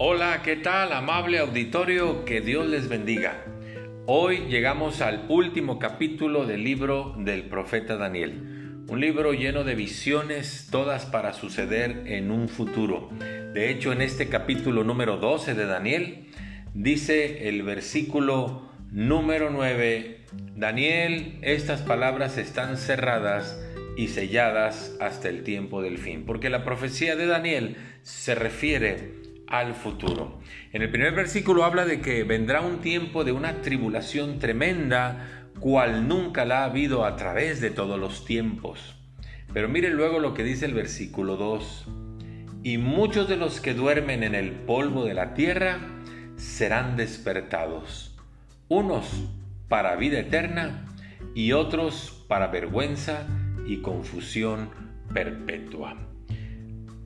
Hola, ¿qué tal, amable auditorio? Que Dios les bendiga. Hoy llegamos al último capítulo del libro del profeta Daniel. Un libro lleno de visiones, todas para suceder en un futuro. De hecho, en este capítulo número 12 de Daniel, dice el versículo número 9, Daniel, estas palabras están cerradas y selladas hasta el tiempo del fin, porque la profecía de Daniel se refiere al futuro. En el primer versículo habla de que vendrá un tiempo de una tribulación tremenda, cual nunca la ha habido a través de todos los tiempos. Pero mire luego lo que dice el versículo 2. Y muchos de los que duermen en el polvo de la tierra serán despertados, unos para vida eterna y otros para vergüenza y confusión perpetua.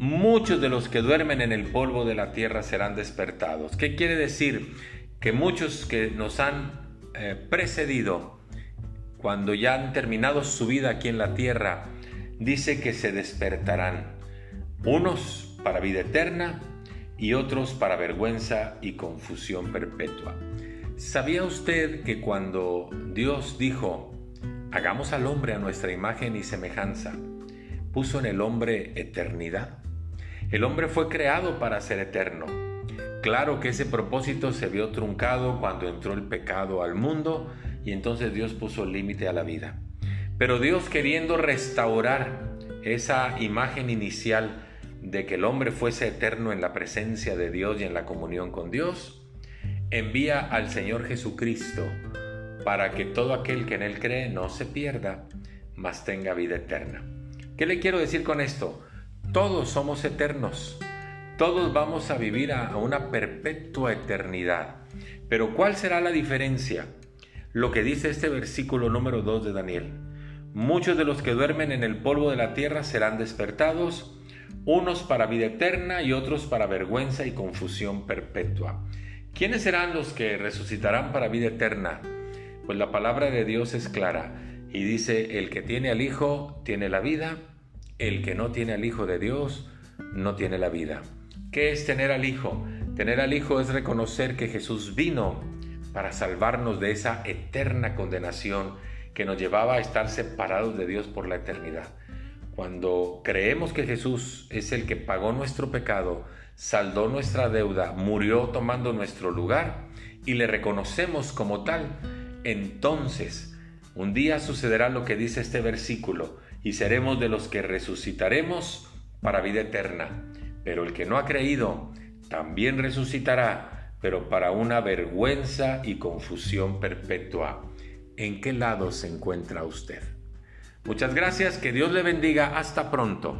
Muchos de los que duermen en el polvo de la tierra serán despertados. ¿Qué quiere decir? Que muchos que nos han eh, precedido, cuando ya han terminado su vida aquí en la tierra, dice que se despertarán. Unos para vida eterna y otros para vergüenza y confusión perpetua. ¿Sabía usted que cuando Dios dijo, hagamos al hombre a nuestra imagen y semejanza, puso en el hombre eternidad? El hombre fue creado para ser eterno. Claro que ese propósito se vio truncado cuando entró el pecado al mundo y entonces Dios puso límite a la vida. Pero Dios queriendo restaurar esa imagen inicial de que el hombre fuese eterno en la presencia de Dios y en la comunión con Dios, envía al Señor Jesucristo para que todo aquel que en Él cree no se pierda, mas tenga vida eterna. ¿Qué le quiero decir con esto? Todos somos eternos. Todos vamos a vivir a una perpetua eternidad. Pero ¿cuál será la diferencia? Lo que dice este versículo número 2 de Daniel. Muchos de los que duermen en el polvo de la tierra serán despertados, unos para vida eterna y otros para vergüenza y confusión perpetua. ¿Quiénes serán los que resucitarán para vida eterna? Pues la palabra de Dios es clara y dice, el que tiene al Hijo tiene la vida el que no tiene al Hijo de Dios no tiene la vida. ¿Qué es tener al Hijo? Tener al Hijo es reconocer que Jesús vino para salvarnos de esa eterna condenación que nos llevaba a estar separados de Dios por la eternidad. Cuando creemos que Jesús es el que pagó nuestro pecado, saldó nuestra deuda, murió tomando nuestro lugar y le reconocemos como tal, entonces un día sucederá lo que dice este versículo, y seremos de los que resucitaremos para vida eterna. Pero el que no ha creído también resucitará, pero para una vergüenza y confusión perpetua. ¿En qué lado se encuentra usted? Muchas gracias, que Dios le bendiga, hasta pronto.